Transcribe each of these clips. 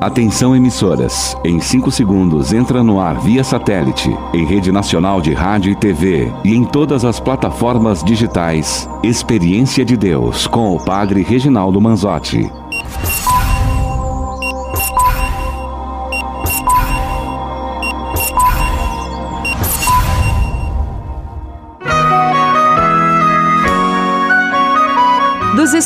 Atenção emissoras, em 5 segundos entra no ar via satélite, em rede nacional de rádio e TV e em todas as plataformas digitais. Experiência de Deus com o Padre Reginaldo Manzotti.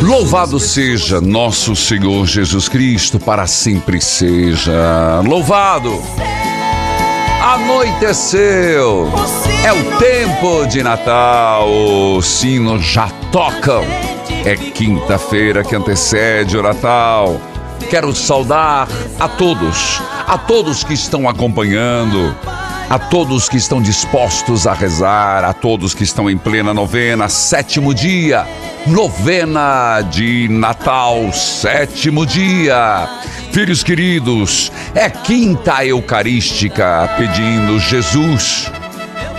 Louvado seja nosso Senhor Jesus Cristo, para sempre seja louvado. Anoiteceu, é o tempo de Natal, os sinos já tocam. É quinta-feira que antecede o Natal. Quero saudar a todos, a todos que estão acompanhando, a todos que estão dispostos a rezar, a todos que estão em plena novena, sétimo dia, novena de Natal, sétimo dia. Filhos queridos, é quinta eucarística pedindo Jesus.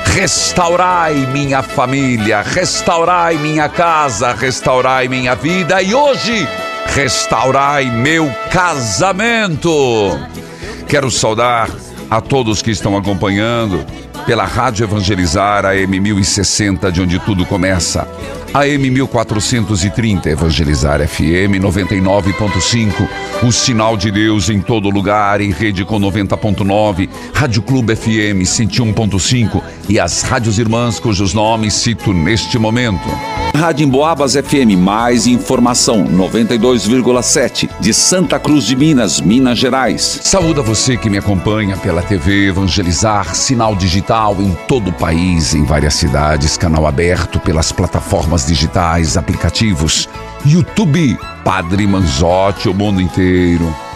Restaurai minha família, restaurai minha casa, restaurai minha vida e hoje restaurai meu casamento. Quero saudar a todos que estão acompanhando pela Rádio Evangelizar AM 1060, de onde tudo começa. AM 1430 Evangelizar FM 99.5, o sinal de Deus em todo lugar, em rede com 90.9, Rádio Clube FM 101.5 e as rádios irmãs cujos nomes cito neste momento. Rádio Emboabas FM, mais informação 92,7 de Santa Cruz de Minas, Minas Gerais. Saúde a você que me acompanha pela TV Evangelizar, sinal digital em todo o país, em várias cidades, canal aberto pelas plataformas digitais, aplicativos, YouTube, Padre Manzotti, o mundo inteiro.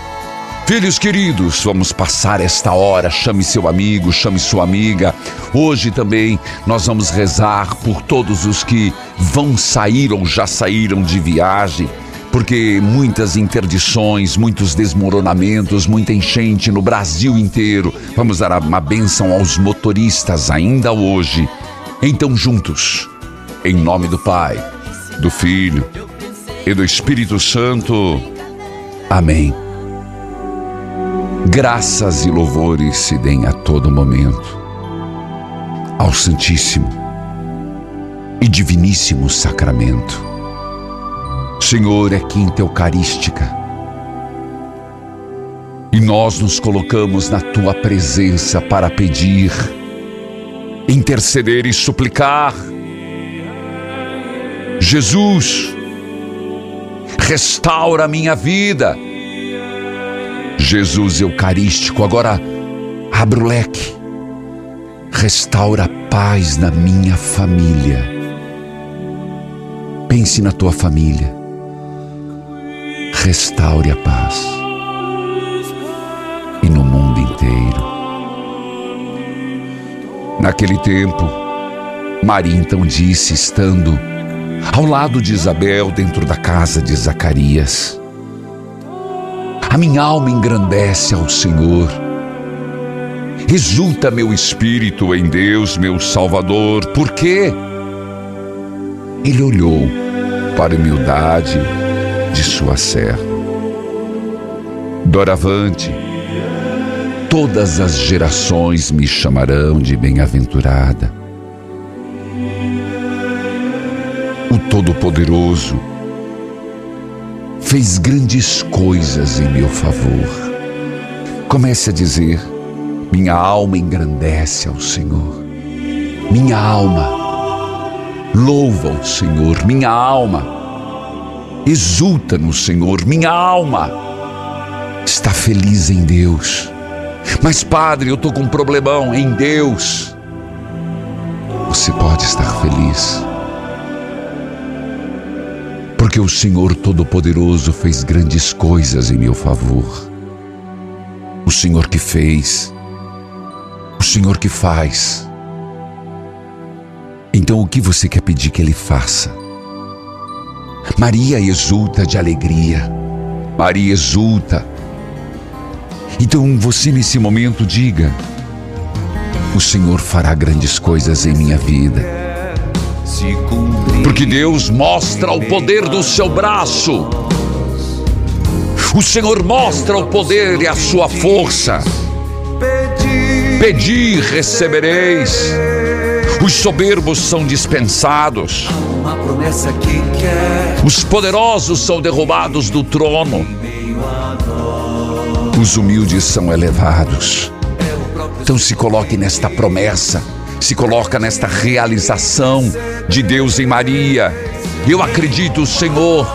Filhos queridos, vamos passar esta hora. Chame seu amigo, chame sua amiga. Hoje também nós vamos rezar por todos os que vão sair ou já saíram de viagem, porque muitas interdições, muitos desmoronamentos, muita enchente no Brasil inteiro. Vamos dar uma bênção aos motoristas ainda hoje. Então, juntos, em nome do Pai, do Filho e do Espírito Santo. Amém. Graças e louvores se deem a todo momento ao Santíssimo e Diviníssimo Sacramento. Senhor, é quinta eucarística. E nós nos colocamos na tua presença para pedir, interceder e suplicar. Jesus, restaura a minha vida. Jesus Eucarístico, agora abre o leque, restaura a paz na minha família. Pense na tua família, restaure a paz e no mundo inteiro. Naquele tempo, Maria então disse, estando ao lado de Isabel, dentro da casa de Zacarias: A minha alma engrandece ao Senhor, Exulta meu espírito em Deus, meu Salvador. Por quê? Ele olhou para a humildade de sua serva. Doravante, todas as gerações me chamarão de bem-aventurada. O Todo-Poderoso fez grandes coisas em meu favor. Comece a dizer: Minha alma engrandece ao Senhor. Minha alma louva o Senhor. Minha alma exulta no Senhor. Minha alma está feliz em Deus. Mas, Padre, eu estou com um problemão em Deus. Você pode estar feliz porque o Senhor Todo-Poderoso fez grandes coisas em meu favor. O Senhor que fez, o Senhor que faz. Então o que você quer pedir que Ele faça? Maria exulta de alegria. Maria exulta. Então você nesse momento diga: O Senhor fará grandes coisas em minha vida porque Deus mostra o poder do seu braço. O Senhor mostra o poder e a sua força. Pedi, recebereis. Os soberbos são dispensados. Os poderosos são derrubados do trono. Os humildes são elevados. Então se coloque nesta promessa se coloca nesta realização de Deus em Maria. Eu acredito, Senhor,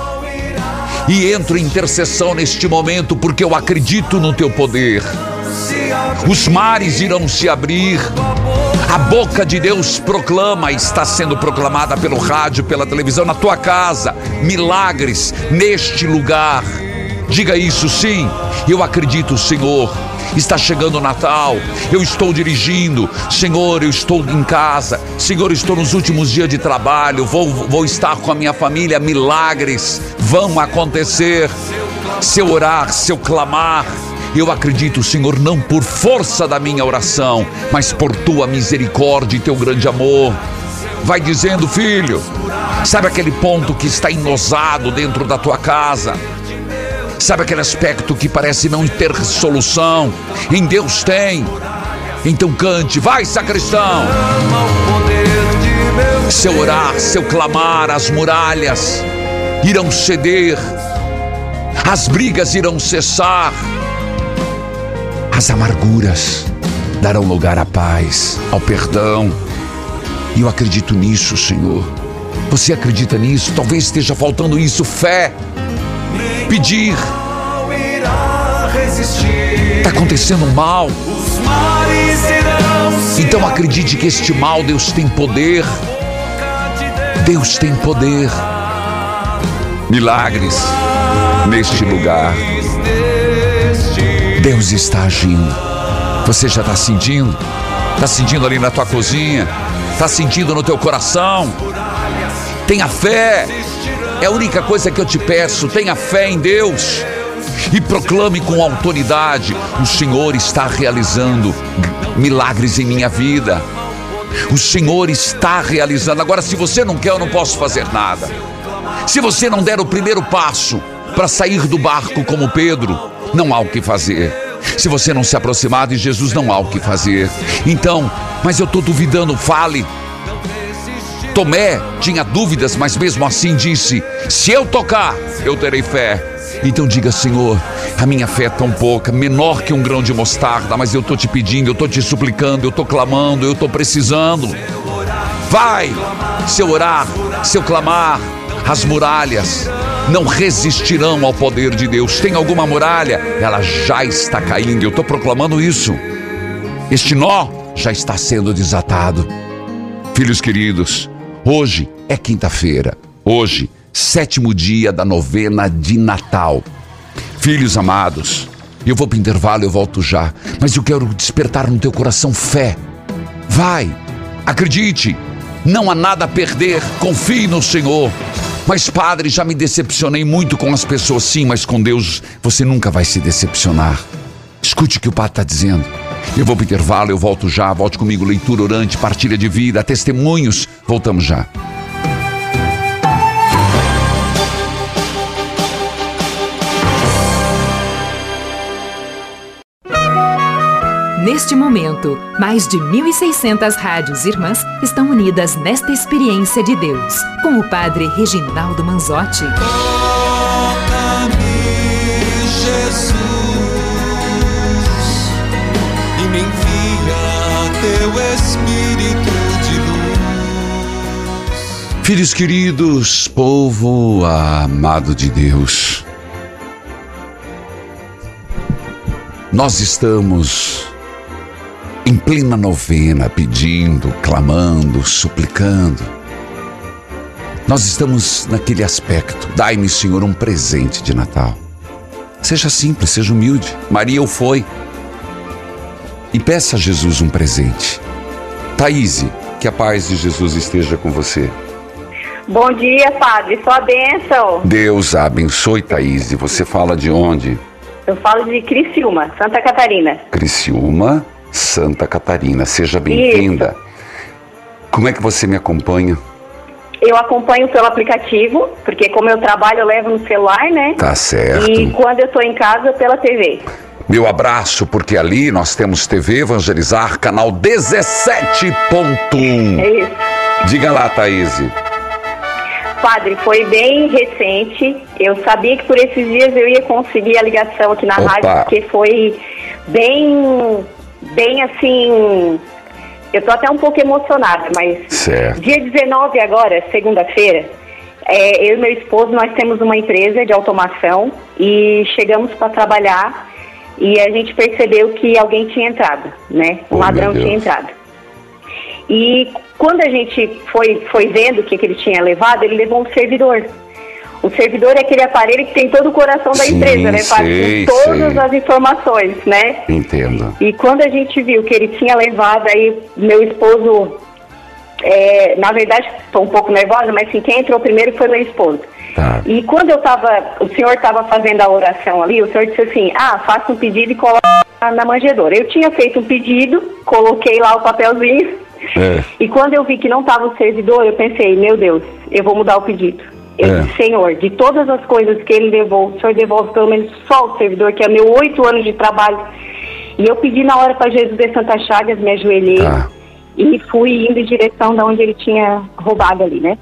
e entro em intercessão neste momento porque eu acredito no teu poder. Os mares irão se abrir. A boca de Deus proclama, está sendo proclamada pelo rádio, pela televisão, na tua casa. Milagres neste lugar. Diga isso sim. Eu acredito, Senhor Está chegando o Natal, eu estou dirigindo, Senhor, eu estou em casa, Senhor, estou nos últimos dias de trabalho, vou, vou estar com a minha família, milagres vão acontecer. Se eu orar, se eu clamar, eu acredito, Senhor, não por força da minha oração, mas por tua misericórdia e teu grande amor. Vai dizendo, filho, sabe aquele ponto que está enosado dentro da tua casa? Sabe aquele aspecto que parece não ter solução? Em Deus tem. Então cante, vai sacristão. Seu orar, seu clamar, as muralhas irão ceder, as brigas irão cessar, as amarguras darão lugar à paz, ao perdão. E eu acredito nisso, Senhor. Você acredita nisso? Talvez esteja faltando isso, fé pedir. Está acontecendo mal. Então acredite que este mal Deus tem poder. Deus tem poder. Milagres neste lugar. Deus está agindo. Você já está sentindo? Está sentindo ali na tua cozinha? Está sentindo no teu coração? Tenha fé. É a única coisa que eu te peço. Tenha fé em Deus e proclame com autoridade: o Senhor está realizando milagres em minha vida. O Senhor está realizando. Agora, se você não quer, eu não posso fazer nada. Se você não der o primeiro passo para sair do barco como Pedro, não há o que fazer. Se você não se aproximar de Jesus, não há o que fazer. Então, mas eu estou duvidando, fale. Tomé tinha dúvidas, mas mesmo assim disse: Se eu tocar, eu terei fé. Então diga, Senhor, a minha fé é tão pouca, menor que um grão de mostarda, mas eu estou te pedindo, eu estou te suplicando, eu estou clamando, eu estou precisando. Vai, se eu orar, se eu clamar, as muralhas não resistirão ao poder de Deus. Tem alguma muralha? Ela já está caindo, eu estou proclamando isso. Este nó já está sendo desatado. Filhos queridos, Hoje é quinta-feira. Hoje, sétimo dia da novena de Natal. Filhos amados, eu vou para o intervalo, eu volto já. Mas eu quero despertar no teu coração fé. Vai, acredite, não há nada a perder, confie no Senhor. Mas, padre, já me decepcionei muito com as pessoas, sim, mas com Deus você nunca vai se decepcionar. Escute o que o padre está dizendo. Eu vou pro intervalo, eu volto já. Volte comigo, leitura orante, partilha de vida, testemunhos. Voltamos já. Neste momento, mais de 1.600 rádios irmãs estão unidas nesta experiência de Deus, com o Padre Reginaldo Manzotti. Filhos queridos, povo amado de Deus, nós estamos em plena novena pedindo, clamando, suplicando. Nós estamos naquele aspecto. Dai-me, Senhor, um presente de Natal. Seja simples, seja humilde. Maria o foi. E peça a Jesus um presente. Thaís, que a paz de Jesus esteja com você. Bom dia, padre. Sua bênção. Deus abençoe, Thaís. Você fala de onde? Eu falo de Criciúma, Santa Catarina. Criciúma, Santa Catarina. Seja bem-vinda. Como é que você me acompanha? Eu acompanho pelo aplicativo, porque como eu trabalho, eu levo no celular, né? Tá certo. E quando eu tô em casa, pela TV. Meu abraço, porque ali nós temos TV Evangelizar, canal 17.1. É isso. Diga lá, Thaís. Padre, foi bem recente. Eu sabia que por esses dias eu ia conseguir a ligação aqui na Opa. rádio, porque foi bem, bem assim. Eu tô até um pouco emocionada, mas Certo. Dia 19 agora, segunda-feira, é, eu e meu esposo, nós temos uma empresa de automação e chegamos para trabalhar e a gente percebeu que alguém tinha entrado, né? Um Oh, ladrão tinha entrado. E quando a gente foi, foi vendo o que, que ele tinha levado, ele levou um servidor. O servidor é aquele aparelho que tem todo o coração da Sim, empresa, né? Faz sei, todas sei. as informações, né? Entendo. E quando a gente viu que ele tinha levado, aí meu esposo, é, na verdade, estou um pouco nervosa, mas assim, quem entrou primeiro foi meu esposo. Tá. E quando eu tava, o senhor estava fazendo a oração ali, o senhor disse assim, ah, faça um pedido e coloque na manjedoura. Eu tinha feito um pedido, coloquei lá o papelzinho, É. e quando eu vi que não estava o servidor, eu pensei, meu Deus, eu vou mudar o pedido. Eu É. disse, Senhor, de todas as coisas que ele levou, o Senhor devolve pelo menos só o servidor, que é meu oito anos de trabalho. E eu pedi na hora para Jesus de Santa Chagas, me ajoelhei Tá. e fui indo em direção da onde ele tinha roubado ali, né?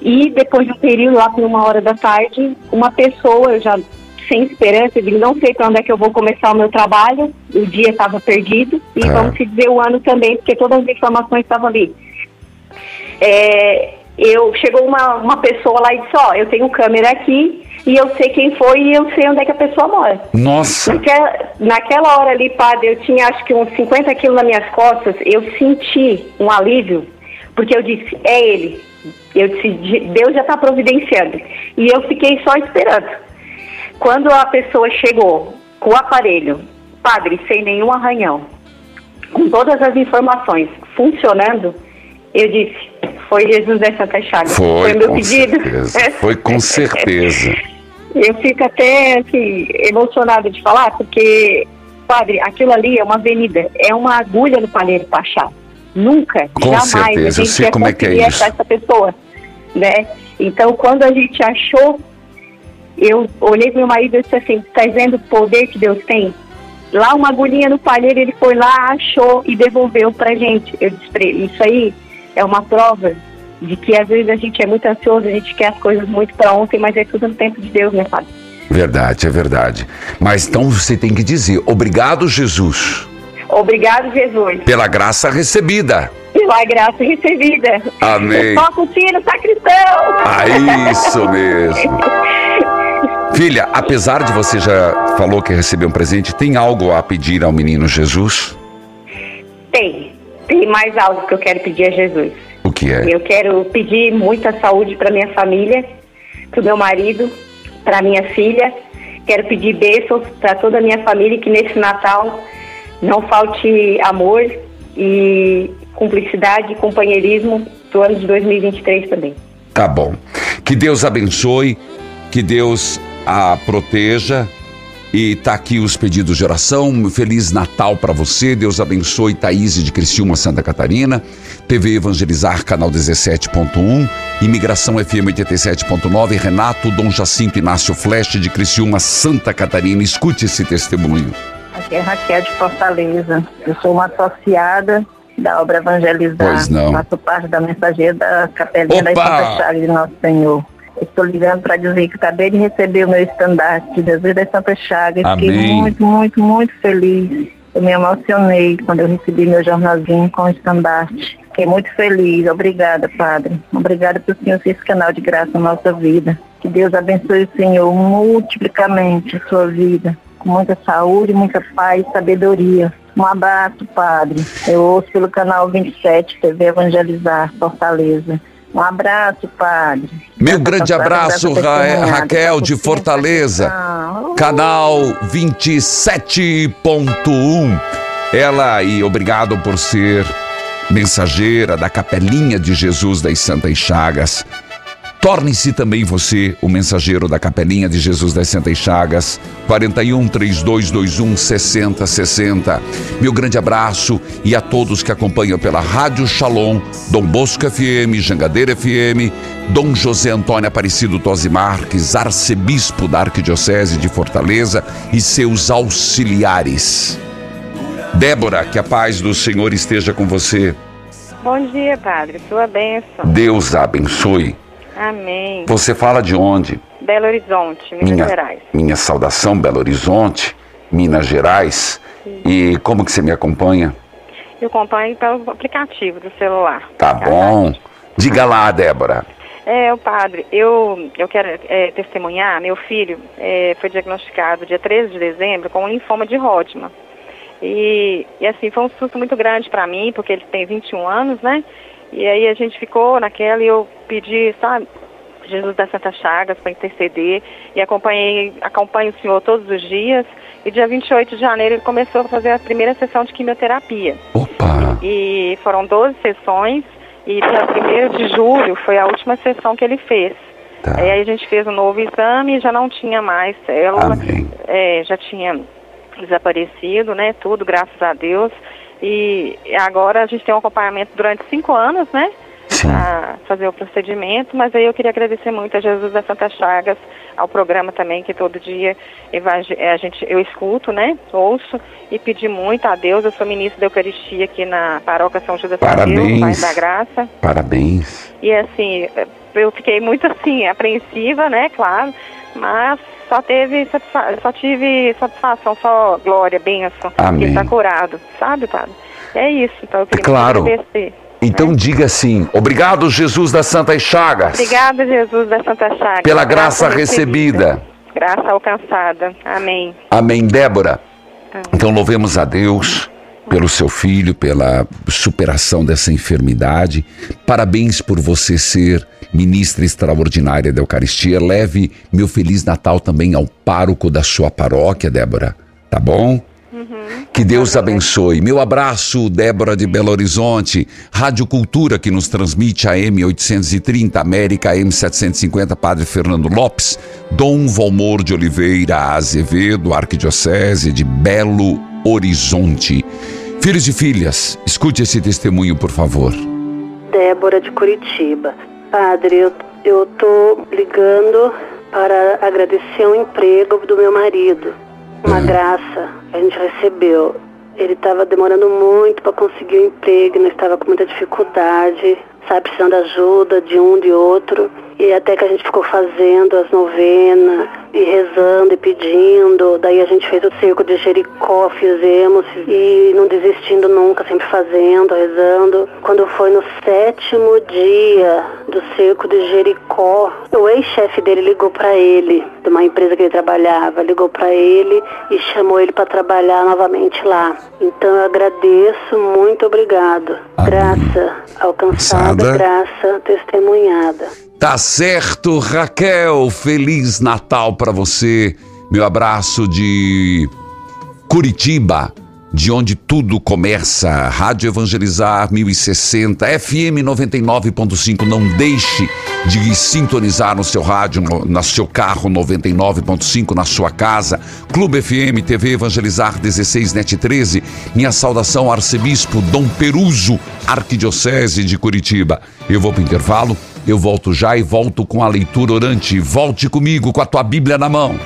E depois de um período, lá por uma hora da tarde, uma pessoa, eu já sem esperança, eu digo, não sei onde é que eu vou começar o meu trabalho, o dia estava perdido, e Tá. vamos dizer o ano também, porque todas as informações estavam ali. É, eu chegou uma, uma pessoa lá e disse, ó, eu tenho câmera aqui e eu sei quem foi e eu sei onde é que a pessoa mora. Nossa. Naquela, naquela hora ali, padre, eu tinha acho que uns 50 quilos nas minhas costas, eu senti um alívio, porque eu disse, é ele. Eu disse, "De- Deus já está providenciando. E eu fiquei só esperando. Quando a pessoa chegou com o aparelho, padre, sem nenhum arranhão, com todas as informações funcionando, eu disse, foi Jesus Santa Chagas. Foi, meu com pedido. certeza. Foi com certeza. Eu fico até assim, emocionada de falar, porque, padre, aquilo ali é uma avenida, é uma agulha no palheiro para achar. Nunca, Com jamais certeza, eu a gente sei ia como é que é isso. achar essa pessoa, né? Então, quando a gente achou, eu olhei pro meu marido e disse assim, tá vendo o poder que Deus tem? Lá uma agulhinha no palheiro, ele foi lá, achou e devolveu pra gente. Eu disse pra ele, isso aí é uma prova de que às vezes a gente é muito ansioso, a gente quer as coisas muito para ontem, mas é tudo no tempo de Deus, né, Padre? Verdade, é verdade. Mas então você tem que dizer: obrigado, Jesus, Obrigado, Jesus, pela graça recebida. pela graça recebida. Amém. Toca o sino, sacristão! Ah, isso mesmo. Filha, apesar de você já falou que recebeu um presente, tem algo a pedir ao menino Jesus? Tem, tem mais algo que eu quero pedir a Jesus. O que é? Eu quero pedir muita saúde para minha família, para o meu marido, para minha filha. Quero pedir bênçãos para toda a minha família que nesse Natal não falte amor e cumplicidade e companheirismo do ano de 2023 também. Tá bom. Que Deus abençoe, que Deus a proteja E tá aqui os pedidos de oração. Feliz Natal para você. Deus abençoe Thaís de Criciúma, Santa Catarina. TV Evangelizar, canal 17.1. Imigração FM 87.9. Renato Dom Jacinto Inácio Flesch de Criciúma, Santa Catarina. Escute esse testemunho. Aqui é Raquel de Fortaleza. Eu sou uma associada da obra Evangelizar. Pois não. Faço parte da mensageira da Capelinha da Opa! Santa Chagas de Nosso Senhor. Estou ligando para dizer que acabei de receber o meu estandarte de Jesus das Santa Chagas. Amém. Fiquei muito, muito, muito feliz. Eu me emocionei quando eu recebi meu jornalzinho com o estandarte. Fiquei muito feliz. Obrigada, Padre. Obrigada por Senhor ser esse canal de graça na nossa vida. Que Deus abençoe o Senhor multiplicamente a sua vida. Com muita saúde, muita paz e sabedoria. Um abraço, Padre. Eu ouço pelo canal 27, TV Evangelizar, Fortaleza. Um abraço, Padre. Meu grande abraço, Ra testemunhada, Raquel de Fortaleza. proteção. Canal 27.1. Ela e obrigado por ser mensageira da Capelinha de Jesus das Santas Chagas. Torne-se também você o mensageiro da Capelinha de Jesus das Santas Chagas. 41 3221 6060. Meu grande abraço e a todos que acompanham pela Rádio Shalom, Dom Bosco FM, Jangadeira FM, Dom José Antônio Aparecido Tosi Marques, arcebispo da Arquidiocese de Fortaleza e seus auxiliares. Débora, que a paz do Senhor esteja com você. Bom dia, Padre. Sua bênção. Deus abençoe. Amém. Você fala de onde? Belo Horizonte, Minas minha, Gerais. Minha saudação, Belo Horizonte, Minas Gerais. E como que você me acompanha? Eu acompanho pelo aplicativo do celular. Tá bom. Diga lá, Débora. É, o padre, eu, eu quero é, testemunhar, meu filho é, foi diagnosticado dia 13 de dezembro com linfoma de Hodgman. E, e assim, foi um susto muito grande para mim, porque ele tem 21 anos, né? E aí a gente ficou naquela e eu pedi, sabe, Jesus da Santa Chagas para interceder e acompanhei, acompanho o senhor todos os dias. E dia 28 de janeiro ele começou a fazer a primeira sessão de quimioterapia. Opa! E foram 12 sessões e dia 1 de julho foi a última sessão que ele fez. Tá. Aí a gente fez um novo exame e já não tinha mais célula, é, já tinha desaparecido, né? Tudo, graças a Deus. E agora a gente tem um acompanhamento durante cinco anos, né? Para fazer o procedimento, mas aí eu queria agradecer muito a Jesus da Santa Chagas, ao programa também, que todo dia evangel- a gente, eu escuto, né? Ouço e pedir muito a Deus. Eu sou ministro da Eucaristia aqui na paróquia São Judas Tadeu, Parabéns. Pai da Graça. Parabéns. E assim, eu fiquei muito assim, apreensiva, né, claro, mas só teve satisfa só tive satisfação, só glória, bênção, Amém. está curado, sabe, padre? É isso, então eu queria claro. agradecer. Então diga assim: obrigado, Jesus das Santas Chagas, Obrigada, Jesus da Santa Chagas. pela graça recebida. Graça alcançada. Amém. Amém, Débora. Então louvemos a Deus pelo seu filho, pela superação dessa enfermidade. Parabéns por você ser ministra extraordinária da Eucaristia. Leve meu feliz Natal também ao pároco da sua paróquia, Débora. Tá bom? Que Deus abençoe. Meu abraço, Débora de Belo Horizonte. Rádio Cultura, que nos transmite a M830, América M750, Padre Fernando Lopes. Dom Valmor de Oliveira Azevedo, Arquidiocese de Belo Horizonte. Filhos e filhas, escute esse testemunho, por favor. Débora de Curitiba. Padre, eu, eu tô ligando para agradecer o emprego do meu marido. Uma graça que a gente recebeu. Ele estava demorando muito para conseguir o emprego, nós estava com muita dificuldade, sabe, precisando de ajuda de um, de outro. E até que a gente ficou fazendo as novenas e rezando e pedindo. Daí a gente fez o cerco de Jericó, fizemos e não desistindo nunca, sempre fazendo, rezando. Quando foi no sétimo dia do cerco de Jericó, o ex-chefe dele ligou para ele, de uma empresa que ele trabalhava, ligou para ele e chamou ele para trabalhar novamente lá. Então eu agradeço, muito obrigado. Amém. Graça alcançada, Alcançada. graça testemunhada. Tá certo, Raquel. Feliz Natal para você. Meu abraço de Curitiba. de onde tudo começa. Rádio Evangelizar 1060, FM 99.5. Não deixe de sintonizar no seu rádio, no, no seu carro 99.5, na sua casa. Clube FM, TV Evangelizar 16, NET 13. Minha saudação, Arcebispo Dom Peruso, Arquidiocese de Curitiba. Eu vou para o intervalo, eu volto já e volto com a leitura orante. Volte comigo com a tua Bíblia na mão.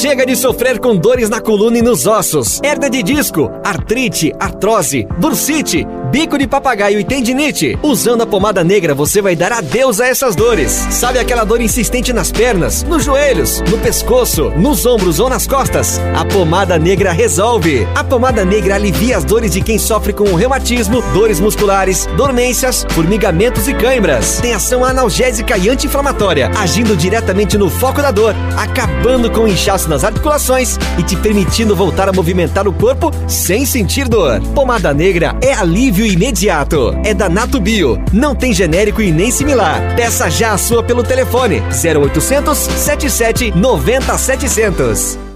Chega de sofrer com dores na coluna e nos ossos, hernia de disco, artrite, artrose, bursite, bico de papagaio e tendinite. Usando a pomada negra, você vai dar adeus a essas dores. Sabe aquela dor insistente nas pernas, nos joelhos, no pescoço, nos ombros ou nas costas? A pomada negra resolve. A pomada negra alivia as dores de quem sofre com reumatismo, dores musculares, dormências, formigamentos e cãibras. Tem ação analgésica e anti-inflamatória, agindo diretamente no foco da dor, acabando com o inchaço nas articulações e te permitindo voltar a movimentar o corpo sem sentir dor. Pomada negra é alívio imediato. É da Nato Bio. Não tem genérico e nem similar. Peça já a sua pelo telefone 0800 77 90 700.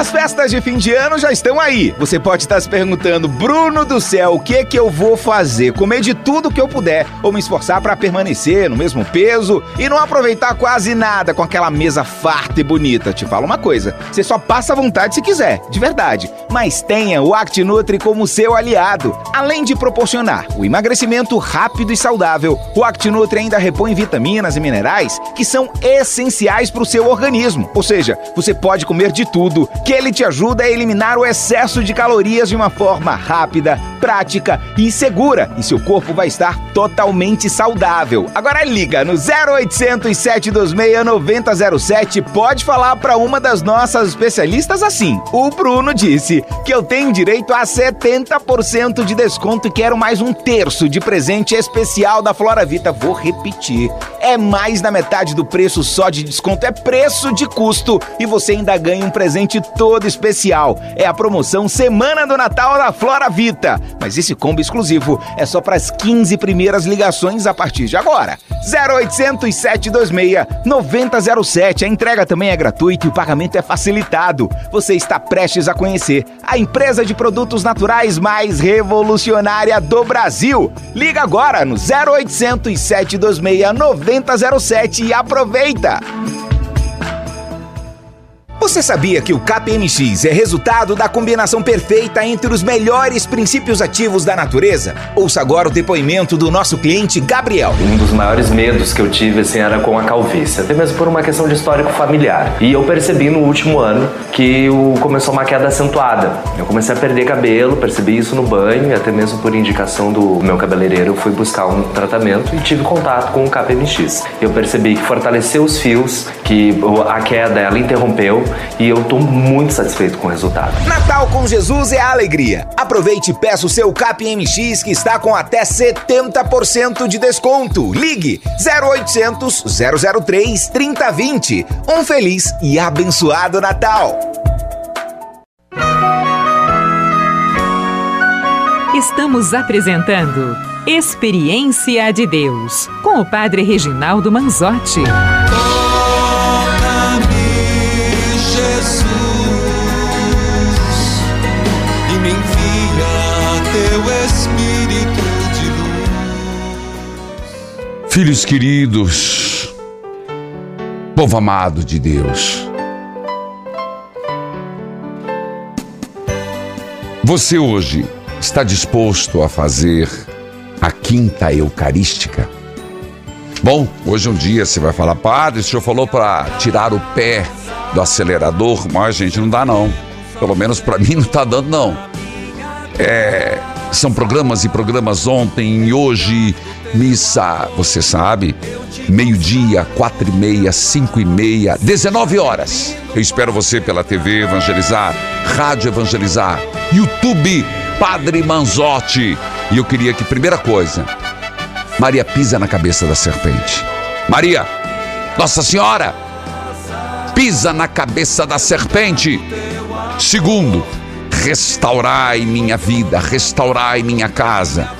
As festas de fim de ano já estão aí. Você pode estar se perguntando, Bruno do céu, o que que eu vou fazer? Comer de tudo que eu puder ou me esforçar para permanecer no mesmo peso e não aproveitar quase nada com aquela mesa farta e bonita. Te falo uma coisa, você só passa vontade se quiser, de verdade. Mas tenha o ActiNutri como seu aliado. Além de proporcionar o emagrecimento rápido e saudável, o ActiNutri ainda repõe vitaminas e minerais que são essenciais para o seu organismo. Ou seja, você pode comer de tudo que ele te ajuda a eliminar o excesso de calorias de uma forma rápida, prática e segura. E seu corpo vai estar totalmente saudável. Agora liga no 0800 726 9007. Pode falar para uma das nossas especialistas assim. O Bruno disse que eu tenho direito a 70% de desconto e quero mais um terço de presente especial da Flora Vita. Vou repetir. É mais da metade do preço só de desconto. É preço de custo. E você ainda ganha um presente todo especial. É a promoção Semana do Natal da Flora Vita. Mas esse combo exclusivo é só para as 15 primeiras ligações a partir de agora. 0800 726 9007. A entrega também é gratuita e o pagamento é facilitado. Você está prestes a conhecer a empresa de produtos naturais mais revolucionária do Brasil. Liga agora no 0800 726 9007 e aproveita. Você sabia que o KPMX é resultado da combinação perfeita entre os melhores princípios ativos da natureza? Ouça agora o depoimento do nosso cliente Gabriel. Um dos maiores medos que eu tive assim, era com a calvície, até mesmo por uma questão de histórico familiar. E eu percebi no último ano que começou uma queda acentuada. Eu comecei a perder cabelo, percebi isso no banho, e até mesmo por indicação do meu cabeleireiro, eu fui buscar um tratamento e tive contato com o KPMX. Eu percebi que fortaleceu os fios, que a queda ela interrompeu e eu tô muito satisfeito com o resultado. Natal com Jesus é alegria. Aproveite e peça o seu KPMX que está com até 70% de desconto. Ligue 0800 003 3020. Um feliz e abençoado Natal. Estamos apresentando Experiência de Deus com o Padre Reginaldo Manzotti. Filhos queridos, povo amado de Deus, você hoje está disposto a fazer a quinta eucarística? Bom, hoje um dia você vai falar, padre, o senhor falou para tirar o pé do acelerador, mas gente, não dá não. Pelo menos para mim não tá dando não. É, são programas e programas ontem e hoje, missa, você sabe, meio-dia, quatro e meia, cinco e meia, 19 horas. Eu espero você pela TV Evangelizar, Rádio Evangelizar, YouTube Padre Manzotti. E eu queria que, primeira coisa, Maria pisa na cabeça da serpente. Maria, Nossa Senhora, pisa na cabeça da serpente. Segundo, restaurai minha vida, restaurai minha casa.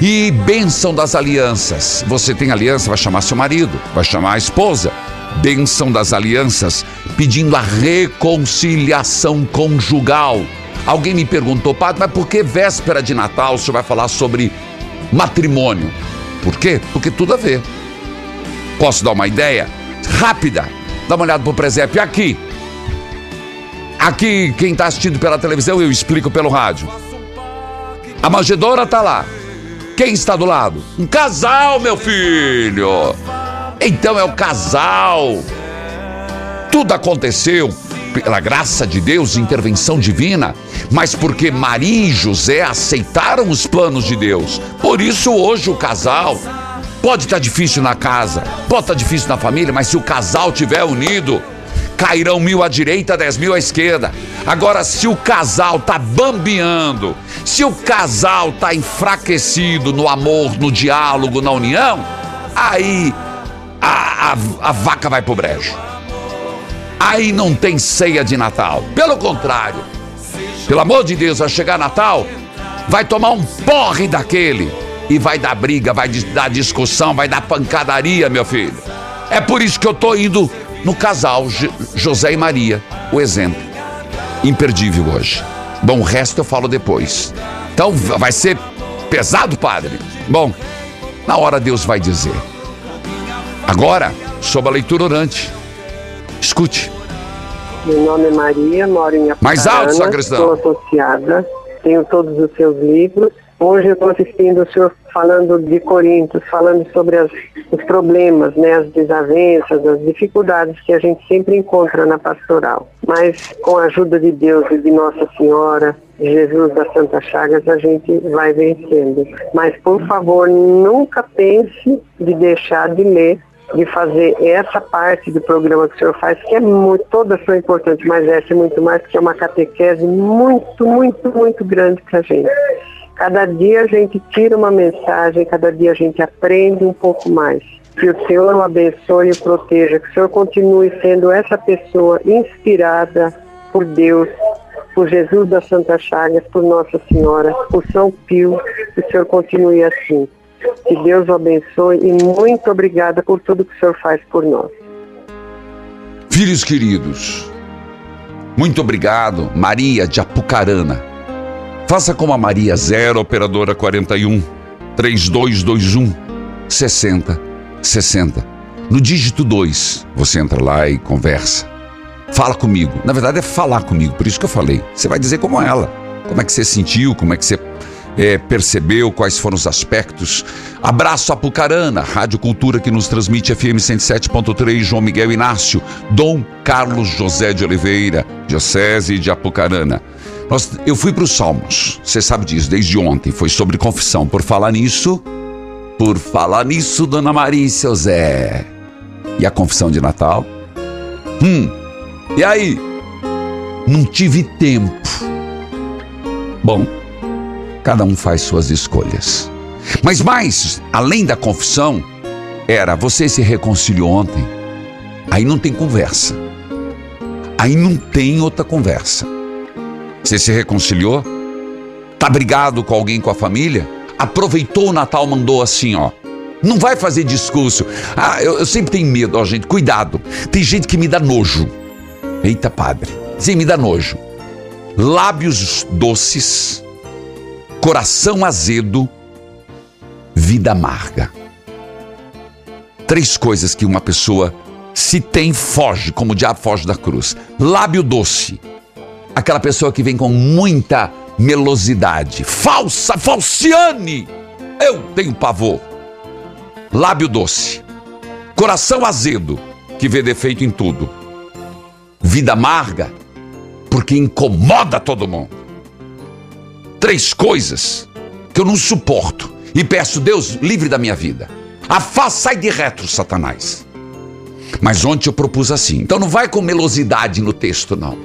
E bênção das alianças. Você tem aliança, vai chamar seu marido, vai chamar a esposa. Bênção das alianças, pedindo a reconciliação conjugal. Alguém me perguntou, padre, mas por que véspera de Natal o senhor vai falar sobre matrimônio? Por quê? Porque tudo a ver. Posso dar uma ideia? Rápida. Dá uma olhada pro presépio aqui. Aqui, quem está assistindo pela televisão, eu explico pelo rádio. A manjedoura tá lá. Quem está do lado? Um casal, meu filho. Então é o casal. Tudo aconteceu pela graça de Deus, intervenção divina, mas porque Maria e José aceitaram os planos de Deus. Por isso hoje o casal pode estar difícil na casa, pode estar difícil na família, mas se o casal tiver unido, cairão mil à direita, dez mil à esquerda. Agora, se o casal tá bambeando, se o casal tá enfraquecido no amor, no diálogo, na união, aí a, a, a vaca vai pro brejo. Aí não tem ceia de Natal. Pelo contrário, pelo amor de Deus, vai chegar Natal, vai tomar um porre daquele e vai dar briga, vai dar discussão, vai dar pancadaria, meu filho. É por isso que eu tô indo no casal José e Maria, o exemplo. Imperdível hoje. Bom, o resto eu falo depois. Então vai ser pesado, padre? Bom, na hora Deus vai dizer. Agora, sobre a leitura orante. Escute. Meu nome é Maria, moro em Apucarana. Mais alto, sacristão. Sou associada, tenho todos os seus livros. Hoje eu estou assistindo o senhor falando de Coríntios, falando sobre as, os problemas, né, as desavenças, as dificuldades que a gente sempre encontra na pastoral. Mas com a ajuda de Deus e de Nossa Senhora, Jesus das Santa Chagas, a gente vai vencendo. Mas, por favor, nunca pense de deixar de ler de fazer essa parte do programa que o senhor faz, que é muito, todas são importantes, mas essa é muito mais, porque é uma catequese muito, muito, muito grande para a gente. Cada dia a gente tira uma mensagem, cada dia a gente aprende um pouco mais. Que o Senhor o abençoe e o proteja, que o Senhor continue sendo essa pessoa inspirada por Deus, por Jesus das Santas Chagas, por Nossa Senhora, por São Pio, que o Senhor continue assim. Que Deus o abençoe e muito obrigada por tudo que o Senhor faz por nós. Filhos queridos, muito obrigado, Maria de Apucarana. Faça como a Maria 0 operadora 41 3221 60 60. No dígito 2, você entra lá e conversa. Fala comigo. Na verdade é falar comigo, por isso que eu falei. Você vai dizer como ela. Como é que você sentiu, como é que você é, percebeu quais foram os aspectos. Abraço a Pucarana, Rádio Cultura que nos transmite FM 107.3, João Miguel Inácio, Dom Carlos José de Oliveira, Diocese de Apucarana. Nós, eu fui para os Salmos, você sabe disso, desde ontem, foi sobre confissão. Por falar nisso, por falar nisso, Dona Maria e seu Zé. E a confissão de Natal? Hum, e aí? Não tive tempo. Bom, Cada um faz suas escolhas. Mas mais, além da confissão, era você se reconciliou ontem. Aí não tem conversa. Aí não tem outra conversa. Você se reconciliou? Tá brigado com alguém com a família? Aproveitou o Natal, mandou assim, ó. Não vai fazer discurso. Ah, eu, eu sempre tenho medo, ó, gente. Cuidado. Tem gente que me dá nojo. Eita, padre. Sim, me dá nojo. Lábios doces coração azedo, vida amarga. Três coisas que uma pessoa, se tem, foge, como o diabo foge da cruz. Lábio doce, aquela pessoa que vem com muita melosidade. Falsa, falciane, eu tenho pavor. Lábio doce, coração azedo, que vê defeito em tudo. Vida amarga, porque incomoda todo mundo três coisas que eu não suporto e peço, Deus, livre da minha vida. Afasta, sai de retro, Satanás. Mas ontem eu propus assim. Então não vai com melosidade no texto, não.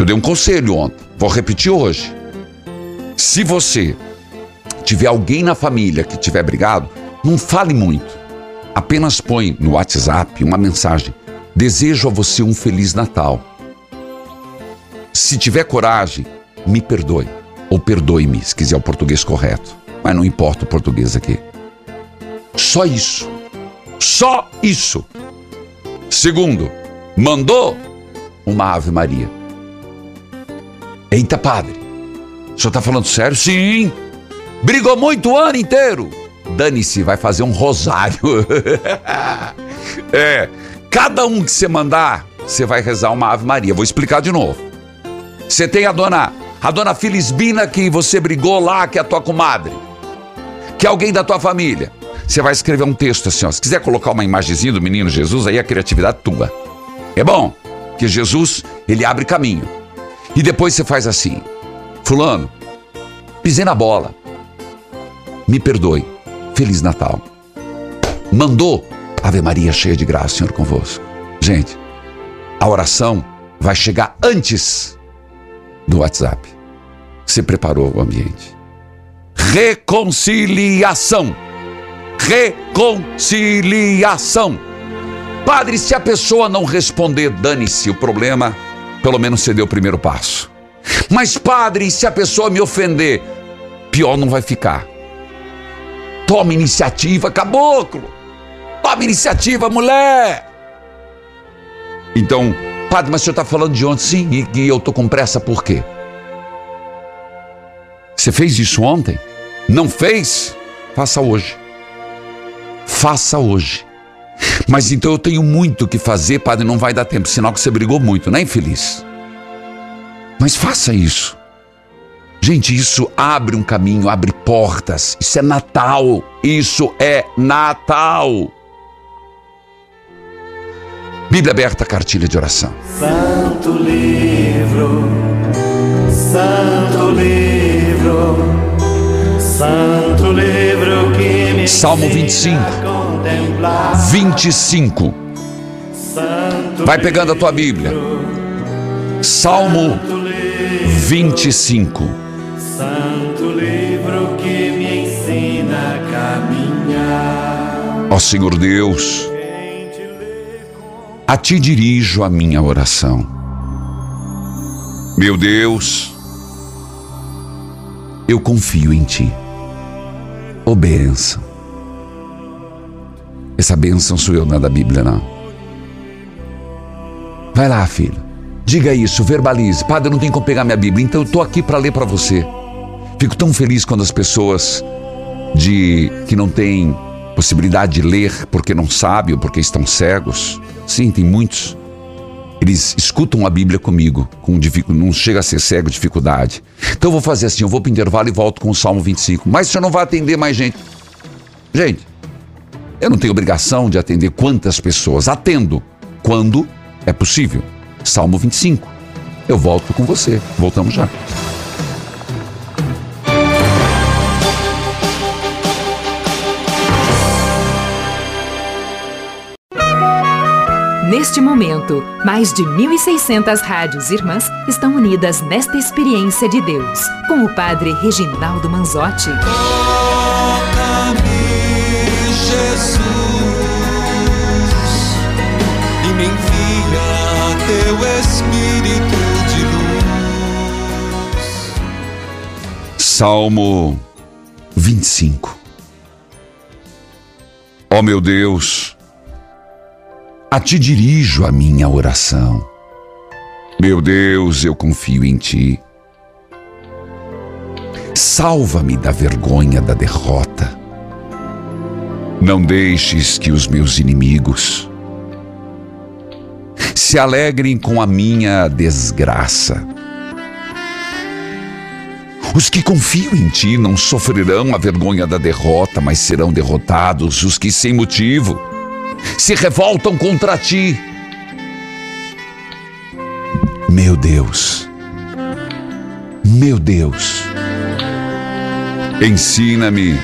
Eu dei um conselho ontem, vou repetir hoje. Se você tiver alguém na família que tiver brigado, não fale muito. Apenas põe no WhatsApp uma mensagem. Desejo a você um feliz Natal. Se tiver coragem, me perdoe ou perdoe-me, se quiser o português correto. Mas não importa o português aqui. Só isso. Só isso. Segundo, mandou uma Ave Maria. Eita, padre. O senhor está falando sério? Sim. Brigou muito o ano inteiro. Dane-se, vai fazer um rosário. é. Cada um que você mandar, você vai rezar uma Ave Maria. Vou explicar de novo. Você tem a dona, a dona Filisbina que você brigou lá, que é a tua comadre. Que é alguém da tua família. Você vai escrever um texto assim, ó. Se quiser colocar uma imagenzinha do menino Jesus, aí a criatividade tua. É bom, que Jesus, ele abre caminho. E depois você faz assim: Fulano, pisei na bola. Me perdoe. Feliz Natal. Mandou Ave Maria cheia de graça, Senhor convosco. Gente, a oração vai chegar antes do WhatsApp. Você preparou o ambiente. Reconciliação. Reconciliação. Padre, se a pessoa não responder, dane-se o problema, pelo menos você deu o primeiro passo. Mas, padre, se a pessoa me ofender, pior não vai ficar. Toma iniciativa, caboclo. Toma iniciativa, mulher. Então, padre, mas o senhor está falando de ontem? Sim, e, e eu estou com pressa por quê? Você fez isso ontem? Não fez? Faça hoje. Faça hoje. Mas então eu tenho muito que fazer, padre, não vai dar tempo, sinal que você brigou muito, né, infeliz? Mas faça isso. Gente, isso abre um caminho, abre portas. Isso é Natal. Isso é Natal. Bíblia aberta, cartilha de oração. Santo livro, Santo livro, Santo livro Salmo 25. 25. Vai pegando a tua Bíblia. Salmo 25. Santo livro que me ensina a caminhar. Ó Senhor Deus, a ti dirijo a minha oração. Meu Deus, eu confio em ti. Bênção. Essa bênção sou eu, não é da Bíblia, não. Vai lá, filho. Diga isso, verbalize. Padre, eu não tenho como pegar minha Bíblia, então eu estou aqui para ler para você. Fico tão feliz quando as pessoas de que não têm possibilidade de ler porque não sabem ou porque estão cegos. Sim, tem muitos. Eles escutam a Bíblia comigo, com não chega a ser cego, dificuldade. Então eu vou fazer assim, eu vou para o intervalo e volto com o Salmo 25. Mas o senhor não vai atender mais gente. Gente, eu não tenho obrigação de atender quantas pessoas. Atendo quando é possível. Salmo 25. Eu volto com você. Voltamos já. Neste momento, mais de 1.600 rádios irmãs estão unidas nesta experiência de Deus, com o Padre Reginaldo Manzotti. Salmo 25. Ó oh, meu Deus, a ti dirijo a minha oração. Meu Deus, eu confio em ti. Salva-me da vergonha da derrota. Não deixes que os meus inimigos se alegrem com a minha desgraça. Os que confiam em ti não sofrerão a vergonha da derrota, mas serão derrotados os que sem motivo se revoltam contra ti. Meu Deus, meu Deus, ensina-me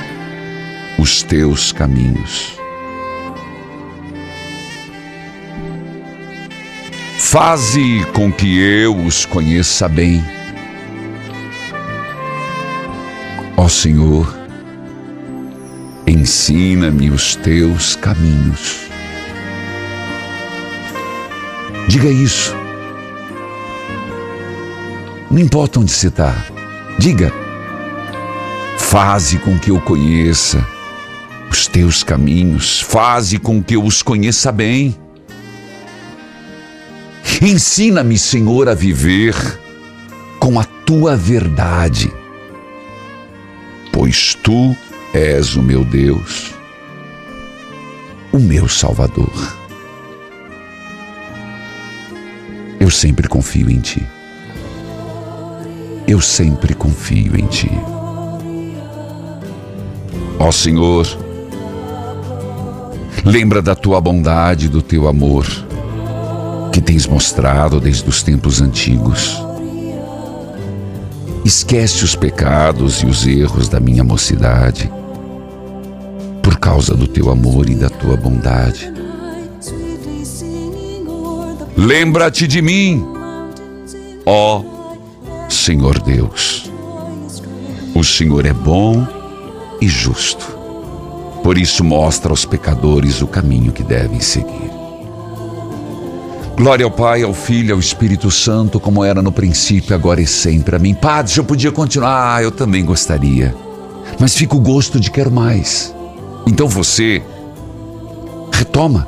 os teus caminhos. Faze com que eu os conheça bem. Ó Senhor, ensina-me os teus caminhos. Diga isso. Não importa onde você está. Diga. Faze com que eu conheça os teus caminhos, faze com que eu os conheça bem. Ensina-me, Senhor, a viver com a tua verdade, pois tu és o meu Deus, o meu Salvador. Eu sempre confio em ti. Eu sempre confio em ti. Ó Senhor, lembra da tua bondade, do teu amor, que tens mostrado desde os tempos antigos. Esquece os pecados e os erros da minha mocidade, por causa do teu amor e da tua bondade. Lembra-te de mim, ó Senhor Deus. O Senhor é bom e justo. Por isso mostra aos pecadores o caminho que devem seguir. Glória ao Pai, ao Filho, ao Espírito Santo, como era no princípio, agora e sempre. Amém. Padre, eu podia continuar, ah, eu também gostaria. Mas fica o gosto de quero mais. Então você retoma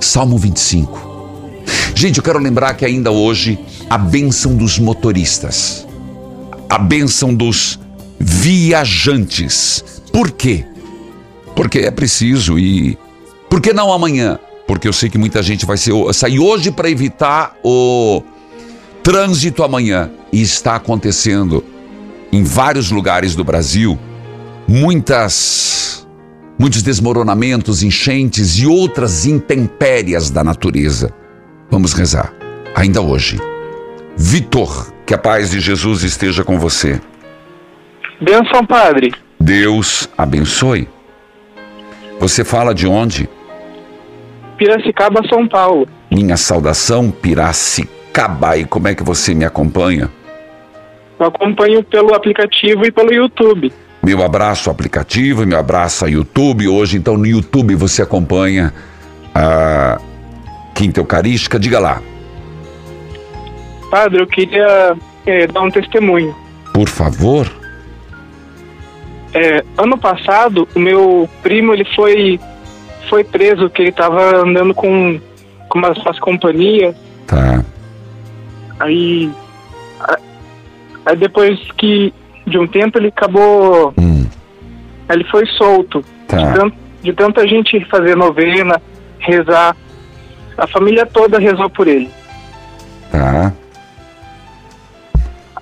Salmo 25. Gente, eu quero lembrar que ainda hoje a bênção dos motoristas, a bênção dos viajantes. Por quê? Porque é preciso e por que não amanhã? Porque eu sei que muita gente vai ser, sair hoje para evitar o trânsito amanhã e está acontecendo em vários lugares do Brasil muitas muitos desmoronamentos, enchentes e outras intempérias da natureza. Vamos rezar ainda hoje. Vitor, que a paz de Jesus esteja com você. Benção, Padre. Deus abençoe. Você fala de onde? Piracicaba, São Paulo. Minha saudação, Piracicaba. E como é que você me acompanha? Eu acompanho pelo aplicativo e pelo YouTube. Meu abraço aplicativo meu abraço YouTube. Hoje, então, no YouTube você acompanha a Quinta Eucarística. Diga lá. Padre, eu queria é, dar um testemunho. Por favor. É, ano passado, o meu primo ele foi foi preso, que ele estava andando com, com umas, umas companhias. Tá. Aí, aí depois que de um tempo ele acabou, hum. ele foi solto. Tá. De, tant, de tanta gente fazer novena, rezar, a família toda rezou por ele. Tá.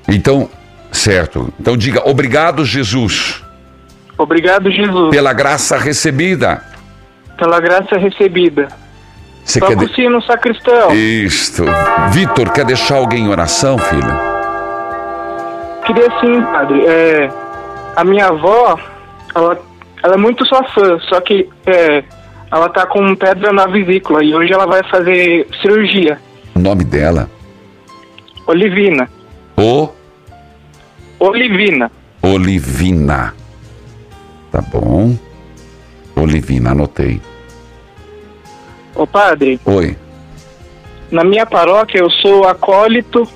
Então, certo. Então diga obrigado, Jesus. Obrigado, Jesus. Pela graça recebida. Pela graça recebida. Você Toca quer o sino, sacristão. Isto. Vitor, quer deixar alguém em oração, filho? Queria sim, padre. É, a minha avó, ela, ela é muito sua fã, só que é, ela tá com pedra na vesícula e hoje ela vai fazer cirurgia. O nome dela? Olivina. O? Olivina. Olivina. Tá bom. Olivina, anotei. Ô padre, Oi. na minha paróquia eu sou acólito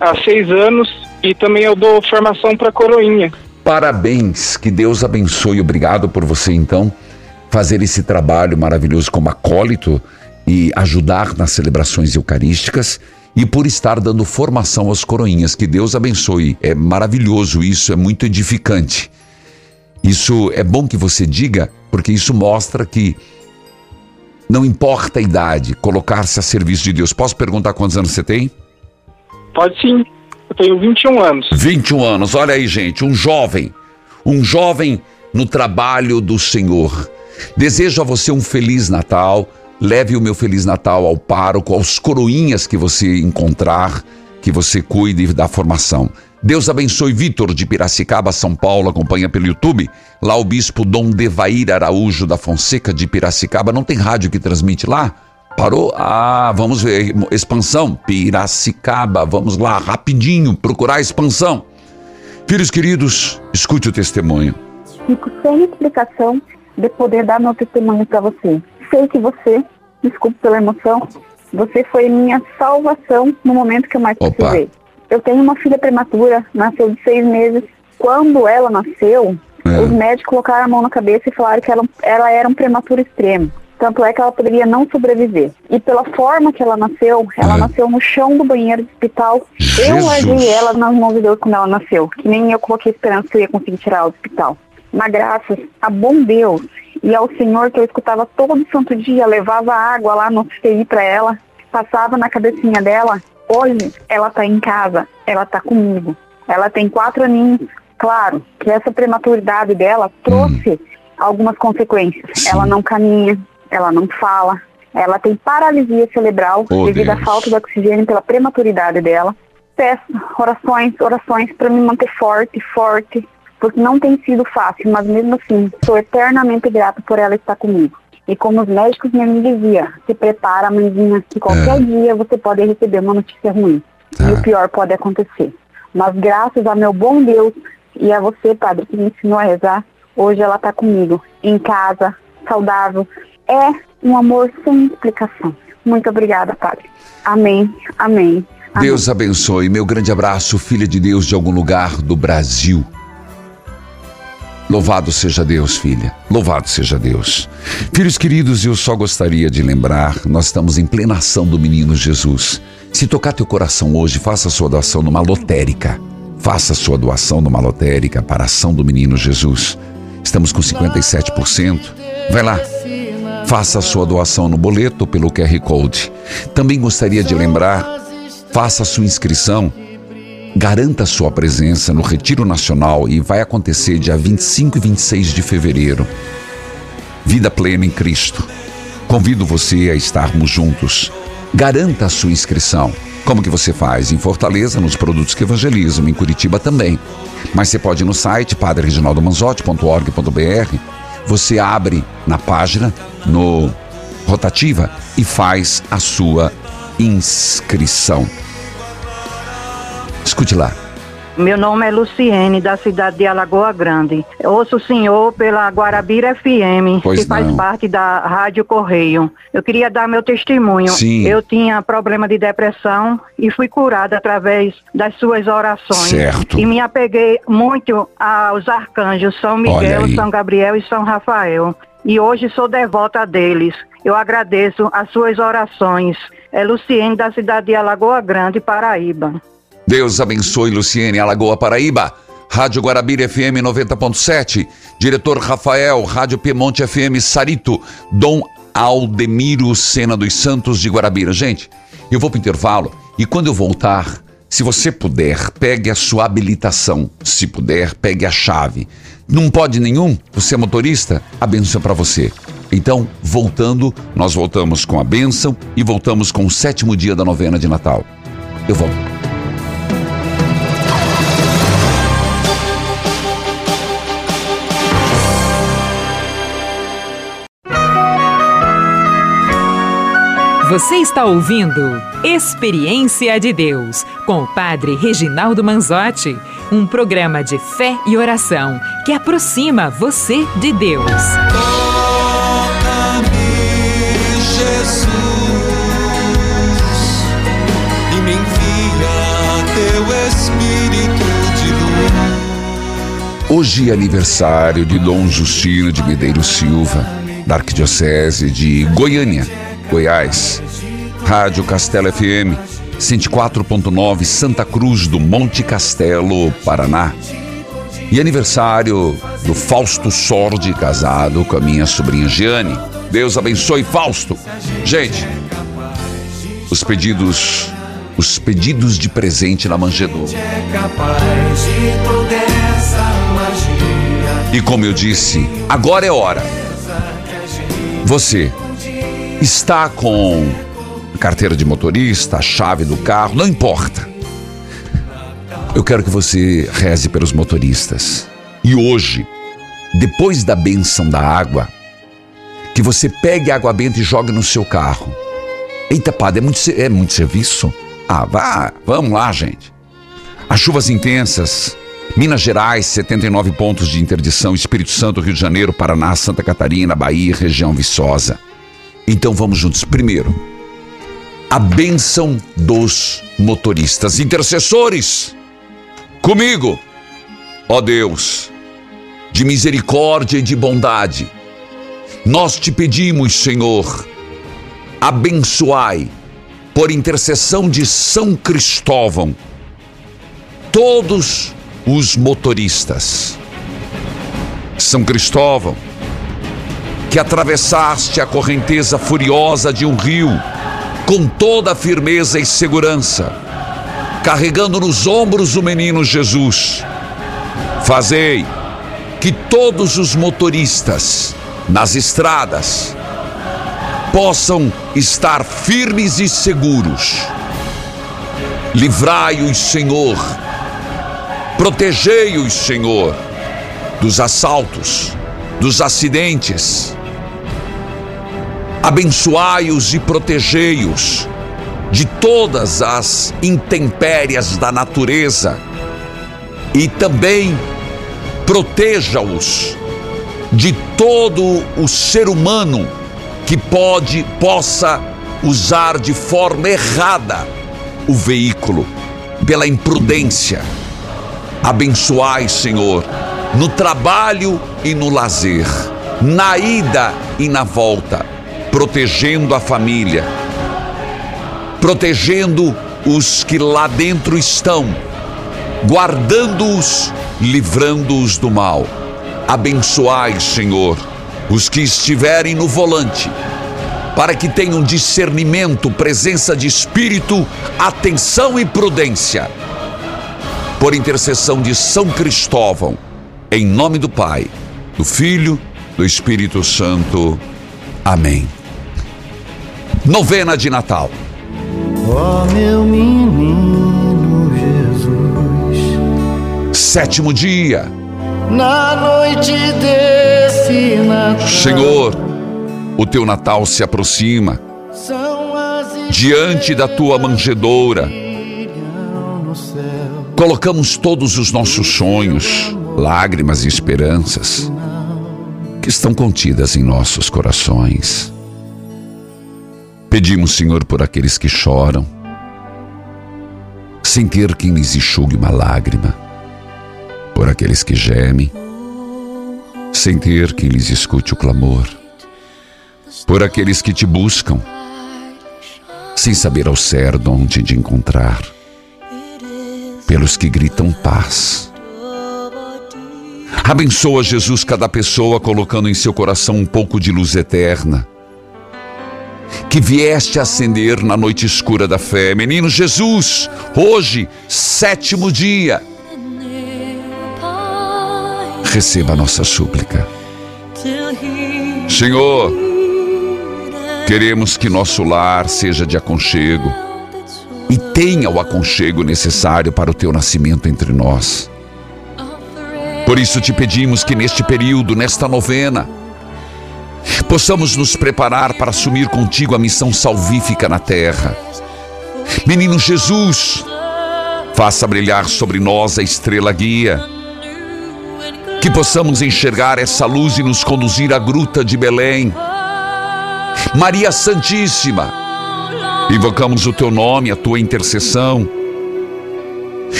há seis anos e também eu dou formação para coroinha. Parabéns, que Deus abençoe. Obrigado por você então fazer esse trabalho maravilhoso como acólito e ajudar nas celebrações eucarísticas e por estar dando formação às coroinhas. Que Deus abençoe. É maravilhoso isso, é muito edificante. Isso é bom que você diga, porque isso mostra que não importa a idade, colocar-se a serviço de Deus. Posso perguntar quantos anos você tem? Pode sim. Eu tenho 21 anos. 21 anos, olha aí, gente, um jovem, um jovem no trabalho do Senhor. Desejo a você um feliz Natal. Leve o meu feliz Natal ao pároco, aos coroinhas que você encontrar, que você cuide da formação. Deus abençoe Vitor de Piracicaba, São Paulo, acompanha pelo YouTube. Lá o bispo Dom Devair Araújo da Fonseca de Piracicaba. Não tem rádio que transmite lá? Parou? Ah, vamos ver. Expansão. Piracicaba. Vamos lá, rapidinho, procurar a expansão. Filhos queridos, escute o testemunho. Fico sem explicação de poder dar meu testemunho para você. Sei que você, desculpe pela emoção, você foi minha salvação no momento que eu mais Opa. precisei. Eu tenho uma filha prematura, nasceu de seis meses, Quando ela nasceu, É. os médicos colocaram a mão na cabeça e falaram que ela, ela era um prematuro extremo. Tanto é que ela poderia não sobreviver. E pela forma que ela nasceu, ela nasceu no chão do banheiro do hospital. Eu Jesus. larguei ela nas mãos de Deus quando ela nasceu. Que nem eu coloquei esperança que eu ia conseguir tirar ela do hospital. Mas graças a bom Deus e ao Senhor que eu escutava todo santo dia, levava água lá no CTI para ela, passava na cabecinha dela. Hoje ela tá em casa, ela tá comigo. Ela tem quatro aninhos. Claro que essa prematuridade dela trouxe algumas consequências. Ela não caminha, ela não fala, ela tem paralisia cerebral Oh, devido à Deus. falta de oxigênio pela prematuridade dela. Peço orações, orações para me manter forte, forte, porque não tem sido fácil, mas mesmo assim, sou eternamente grata por ela estar comigo. E como os médicos me diziam, se prepara, mãezinha, que qualquer dia você pode receber uma notícia ruim. E o pior pode acontecer. Mas graças a meu bom Deus e a você, padre, que me ensinou a rezar, hoje ela está comigo, em casa, saudável. É um amor sem explicação. Muito obrigada, padre. Amém, amém. Deus abençoe. Meu grande abraço, filha de Deus de algum lugar do Brasil. Louvado seja Deus, filha. Louvado seja Deus. Filhos queridos, eu só gostaria de lembrar, nós estamos em plena ação do menino Jesus. Se tocar teu coração hoje, faça sua doação numa lotérica. Faça sua doação numa lotérica para a ação do menino Jesus. Estamos com 57%. Vai lá. Faça sua doação no boleto pelo QR Code. Também gostaria de lembrar, faça sua inscrição Garanta sua presença no Retiro Nacional e vai acontecer dia 25 e 26 de fevereiro. Vida plena em Cristo. Convido você a estarmos juntos. Garanta a sua inscrição. Como que você faz? Em Fortaleza, nos produtos que evangelizam, em Curitiba também. Mas você pode ir no site padrereginaldomanzotti.org.br. Você abre na página, no rotativa e faz a sua inscrição. Escute lá. Meu nome é Luciene, da cidade de Alagoa Grande. Ouço o senhor pela Guarabira FM, Pois que faz não. parte da Rádio Correio. Eu queria dar meu testemunho. Sim. Eu tinha problema de depressão e fui curada através das suas orações. Certo. E me apeguei muito aos arcanjos São Miguel. São Gabriel e São Rafael. E hoje sou devota deles. Eu agradeço as suas orações. É Luciene, da cidade de Alagoa Grande, Paraíba. Deus abençoe Luciene, Alagoa, Paraíba. Rádio Guarabira FM 90.7. Diretor Rafael, Rádio Piemonte FM Sarito. Dom Aldemiro Sena dos Santos de Guarabira. Gente, eu vou para o intervalo e quando eu voltar, se você puder, pegue a sua habilitação. Se puder, pegue a chave. Não pode nenhum? Você é motorista? A bênção é para você. Então, voltando, nós voltamos com a bênção e voltamos com o sétimo dia da novena de Natal. Eu volto. Você está ouvindo Experiência de Deus com o Padre Reginaldo Manzotti, um programa de fé e oração que aproxima você de Deus. Toca-me, Jesus, e me envia teu Espírito de luz. Hoje é aniversário de Dom Justino de Medeiros Silva, da Arquidiocese de Goiânia, Goiás. Rádio Castelo FM 104.9 Santa Cruz do Monte Castelo, Paraná. E aniversário do Fausto Sordi, casado com a minha sobrinha Giane. Deus abençoe Fausto. Gente, os pedidos, os pedidos de presente na manjedoura. E como eu disse, agora é hora. Você está com a carteira de motorista, a chave do carro, não importa. Eu quero que você reze pelos motoristas. E hoje, depois da benção da água, que você pegue a água benta e jogue no seu carro. Eita, padre, é muito, é muito serviço? Ah, vá, vamos lá, gente. As chuvas intensas, Minas Gerais, 79 pontos de interdição, Espírito Santo, Rio de Janeiro, Paraná, Santa Catarina, Bahia, região viçosa. Então vamos juntos. Primeiro, a bênção dos motoristas. Intercessores, comigo. ó Deus, de misericórdia e de bondade, nós te pedimos, Senhor, abençoai, por intercessão de São Cristóvão, todos os motoristas. São Cristóvão, que atravessaste a correnteza furiosa de um rio com toda a firmeza e segurança, carregando nos ombros o menino Jesus. Fazei que todos os motoristas nas estradas possam estar firmes e seguros. Livrai-os, Senhor. Protegei-os, Senhor, dos assaltos, dos acidentes. Abençoai-os e protegei-os de todas as intempéries da natureza e também proteja-os de todo o ser humano que pode possa usar de forma errada o veículo pela imprudência. Abençoai, Senhor, no trabalho e no lazer, na ida e na volta, protegendo a família, protegendo os que lá dentro estão, guardando-os, livrando-os do mal. Abençoai, Senhor, os que estiverem no volante, para que tenham discernimento, presença de espírito, atenção e prudência. Por intercessão de São Cristóvão, em nome do Pai, do Filho, do Espírito Santo. Amém. Novena de Natal. Ó meu menino Jesus, Sétimo dia. na noite desse Natal, Senhor, o teu Natal se aproxima. Diante da tua manjedoura, colocamos todos os nossos sonhos, lágrimas e esperanças que estão contidas em nossos corações. Pedimos, Senhor, por aqueles que choram, sem ter quem lhes enxugue uma lágrima, por aqueles que gemem, sem ter quem lhes escute o clamor, por aqueles que te buscam, sem saber ao certo onde te encontrar, pelos que gritam paz. Abençoa, Jesus, cada pessoa, colocando em seu coração um pouco de luz eterna. Que vieste acender na noite escura da fé. Menino Jesus, hoje, sétimo dia. Receba a nossa súplica. Senhor, queremos que nosso lar seja de aconchego e tenha o aconchego necessário para o teu nascimento entre nós. Por isso te pedimos que neste período, nesta novena, possamos nos preparar para assumir contigo a missão salvífica na terra. Menino Jesus, faça brilhar sobre nós a estrela guia. Que possamos enxergar essa luz e nos conduzir à gruta de Belém. Maria Santíssima, invocamos o teu nome, a tua intercessão.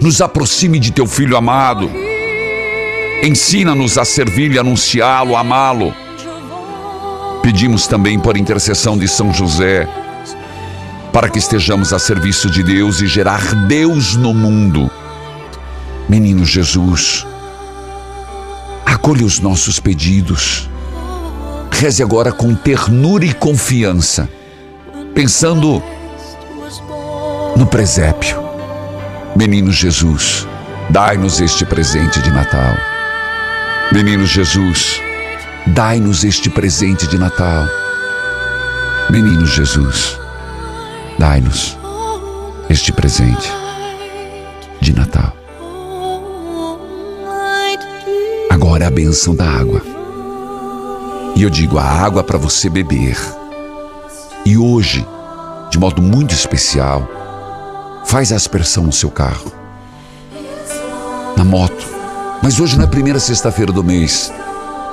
Nos aproxime de teu filho amado. Ensina-nos a servi-lo e anunciá-lo, amá-lo. Pedimos também por intercessão de São José, para que estejamos a serviço de Deus e gerar Deus no mundo. Menino Jesus, acolha os nossos pedidos. Reze agora com ternura e confiança, pensando no presépio. Menino Jesus, dai-nos este presente de Natal. Menino Jesus, dai-nos este presente de Natal. Menino Jesus, dai-nos este presente de Natal. Agora é a benção da água. E eu digo a água para você beber. E hoje, de modo muito especial, faz a aspersão no seu carro, na moto. Mas hoje na primeira sexta-feira do mês,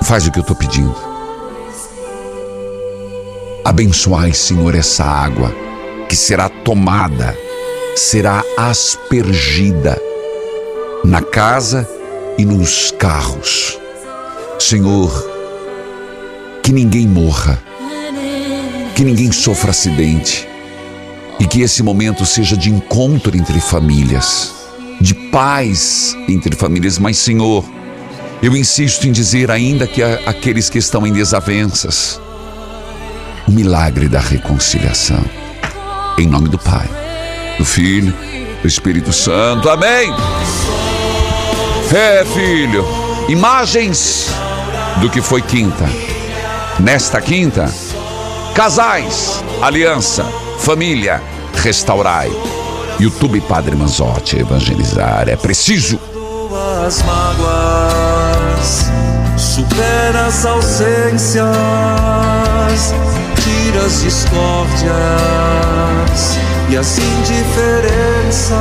faz o que eu estou pedindo. Abençoai, Senhor, essa água que será tomada, será aspergida na casa e nos carros. Senhor, que ninguém morra, que ninguém sofra acidente e que esse momento seja de encontro entre famílias, de paz entre famílias. Mas, Senhor, eu insisto em dizer ainda que aqueles que estão em desavenças, o milagre da reconciliação. Em nome do Pai, do Filho, do Espírito Santo. Amém. É, filho, imagens do que foi quinta. Nesta quinta, casais, aliança, família, restaurai. YouTube Padre Manzotti, evangelizar. É preciso. Tuas mágoas, supera as ausências, tira as discórdias e as indiferenças.